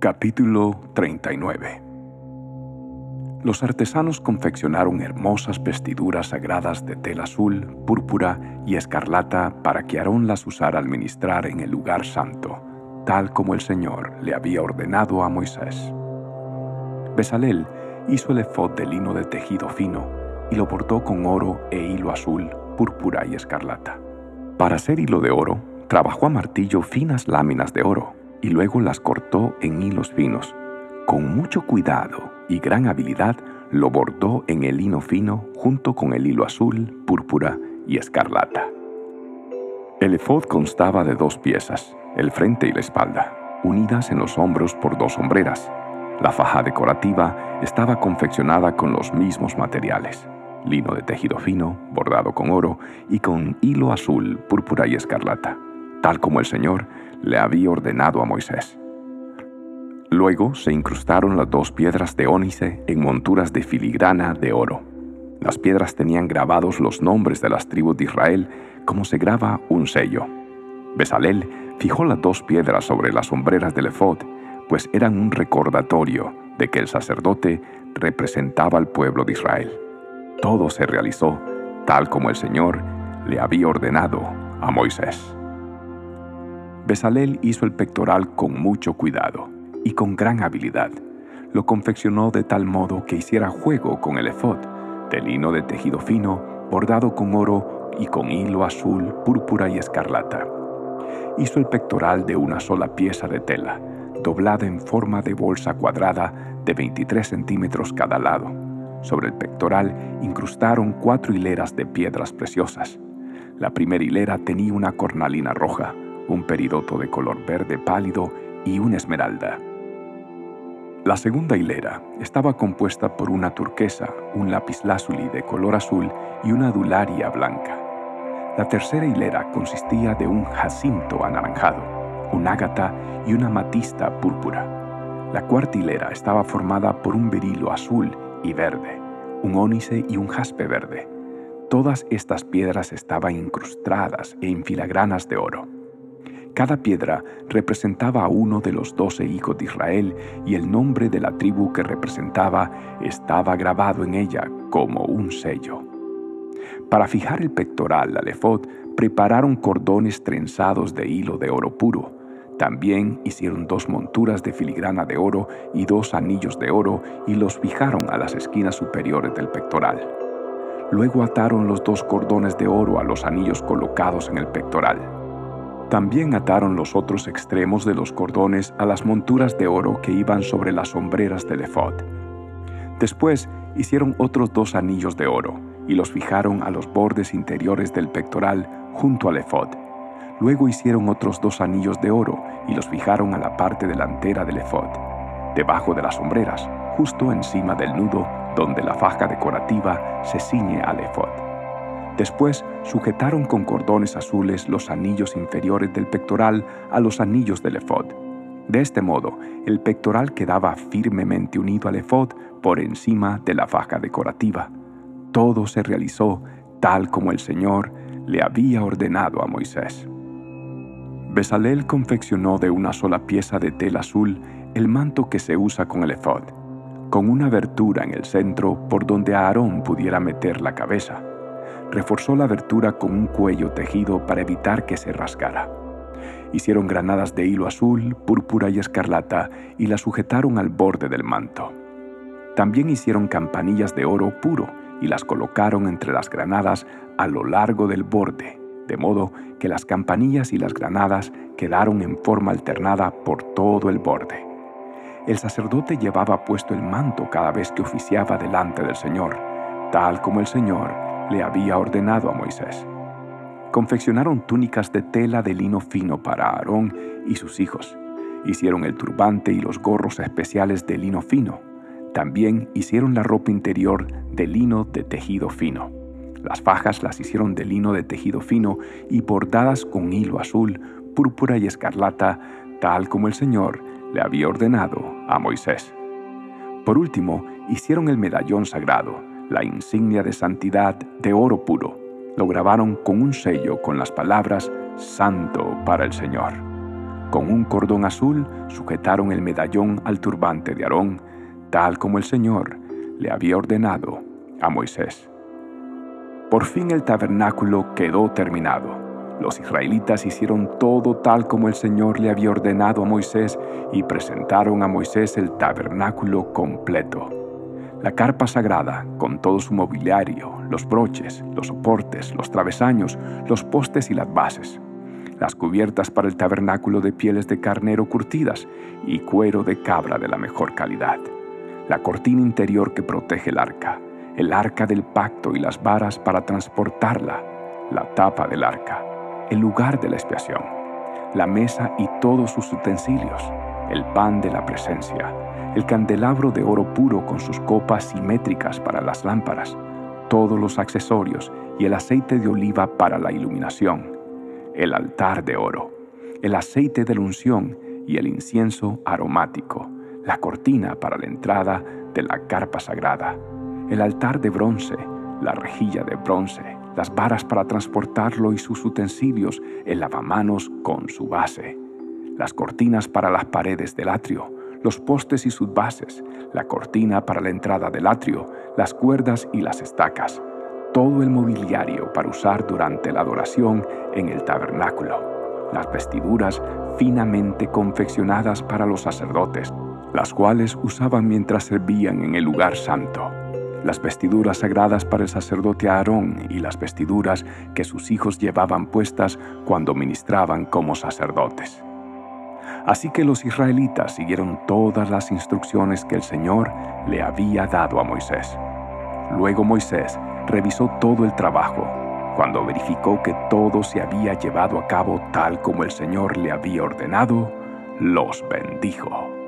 Capítulo 39 Los artesanos confeccionaron hermosas vestiduras sagradas de tela azul, púrpura y escarlata para que Aarón las usara al ministrar en el lugar santo, tal como el Señor le había ordenado a Moisés. Besalel hizo el efod de lino de tejido fino y lo portó con oro e hilo azul, púrpura y escarlata. Para hacer hilo de oro, trabajó a martillo finas láminas de oro y luego las cortó en hilos finos. Con mucho cuidado y gran habilidad lo bordó en el lino fino junto con el hilo azul, púrpura y escarlata. El efod constaba de dos piezas, el frente y la espalda, unidas en los hombros por dos sombreras. La faja decorativa estaba confeccionada con los mismos materiales, lino de tejido fino, bordado con oro y con hilo azul, púrpura y escarlata, tal como el Señor le había ordenado a Moisés. Luego se incrustaron las dos piedras de ónice en monturas de filigrana de oro. Las piedras tenían grabados los nombres de las tribus de Israel como se graba un sello. Besalel fijó las dos piedras sobre las sombreras del efod, pues eran un recordatorio de que el sacerdote representaba al pueblo de Israel. Todo se realizó tal como el Señor le había ordenado a Moisés. Besalel hizo el pectoral con mucho cuidado y con gran habilidad. Lo confeccionó de tal modo que hiciera juego con el efod, de lino de tejido fino, bordado con oro y con hilo azul, púrpura y escarlata. Hizo el pectoral de una sola pieza de tela, doblada en forma de bolsa cuadrada de 23 centímetros cada lado. Sobre el pectoral incrustaron cuatro hileras de piedras preciosas. La primera hilera tenía una cornalina roja, un peridoto de color verde pálido y una esmeralda. La segunda hilera estaba compuesta por una turquesa, un lapislázuli de color azul y una adularia blanca. La tercera hilera consistía de un jacinto anaranjado, un ágata y una matista púrpura. La cuarta hilera estaba formada por un berilo azul y verde, un ónice y un jaspe verde. Todas estas piedras estaban incrustadas en filagranas de oro. Cada piedra representaba a uno de los doce hijos de Israel y el nombre de la tribu que representaba estaba grabado en ella como un sello. Para fijar el pectoral al efod, prepararon cordones trenzados de hilo de oro puro. También hicieron dos monturas de filigrana de oro y dos anillos de oro y los fijaron a las esquinas superiores del pectoral. Luego ataron los dos cordones de oro a los anillos colocados en el pectoral. También ataron los otros extremos de los cordones a las monturas de oro que iban sobre las sombreras del efod. Después hicieron otros dos anillos de oro y los fijaron a los bordes interiores del pectoral junto al efod. Luego hicieron otros dos anillos de oro y los fijaron a la parte delantera del efod, debajo de las sombreras, justo encima del nudo donde la faja decorativa se ciñe al efod. Después sujetaron con cordones azules los anillos inferiores del pectoral a los anillos del efod. De este modo, el pectoral quedaba firmemente unido al efod por encima de la faja decorativa. Todo se realizó tal como el Señor le había ordenado a Moisés. Besalel confeccionó de una sola pieza de tela azul el manto que se usa con el efod, con una abertura en el centro por donde Aarón pudiera meter la cabeza reforzó la abertura con un cuello tejido para evitar que se rasgara. Hicieron granadas de hilo azul, púrpura y escarlata y las sujetaron al borde del manto. También hicieron campanillas de oro puro y las colocaron entre las granadas a lo largo del borde, de modo que las campanillas y las granadas quedaron en forma alternada por todo el borde. El sacerdote llevaba puesto el manto cada vez que oficiaba delante del Señor, tal como el Señor le había ordenado a Moisés. Confeccionaron túnicas de tela de lino fino para Aarón y sus hijos. Hicieron el turbante y los gorros especiales de lino fino. También hicieron la ropa interior de lino de tejido fino. Las fajas las hicieron de lino de tejido fino y bordadas con hilo azul, púrpura y escarlata, tal como el Señor le había ordenado a Moisés. Por último, hicieron el medallón sagrado, la insignia de santidad de oro puro. Lo grabaron con un sello con las palabras Santo para el Señor. Con un cordón azul sujetaron el medallón al turbante de Aarón, tal como el Señor le había ordenado a Moisés. Por fin el tabernáculo quedó terminado. Los israelitas hicieron todo tal como el Señor le había ordenado a Moisés y presentaron a Moisés el tabernáculo completo. La carpa sagrada, con todo su mobiliario, los broches, los soportes, los travesaños, los postes y las bases. Las cubiertas para el tabernáculo de pieles de carnero curtidas y cuero de cabra de la mejor calidad. La cortina interior que protege el arca, el arca del pacto y las varas para transportarla, la tapa del arca. El lugar de la expiación, la mesa y todos sus utensilios, el pan de la presencia, el candelabro de oro puro con sus copas simétricas para las lámparas, todos los accesorios y el aceite de oliva para la iluminación, el altar de oro, el aceite de la unción y el incienso aromático, la cortina para la entrada de la carpa sagrada, el altar de bronce, la rejilla de bronce, las varas para transportarlo y sus utensilios, el lavamanos con su base, las cortinas para las paredes del atrio, los postes y sus bases, la cortina para la entrada del atrio, las cuerdas y las estacas, todo el mobiliario para usar durante la adoración en el tabernáculo, las vestiduras finamente confeccionadas para los sacerdotes, las cuales usaban mientras servían en el lugar santo las vestiduras sagradas para el sacerdote Aarón y las vestiduras que sus hijos llevaban puestas cuando ministraban como sacerdotes. Así que los israelitas siguieron todas las instrucciones que el Señor le había dado a Moisés. Luego Moisés revisó todo el trabajo. Cuando verificó que todo se había llevado a cabo tal como el Señor le había ordenado, los bendijo.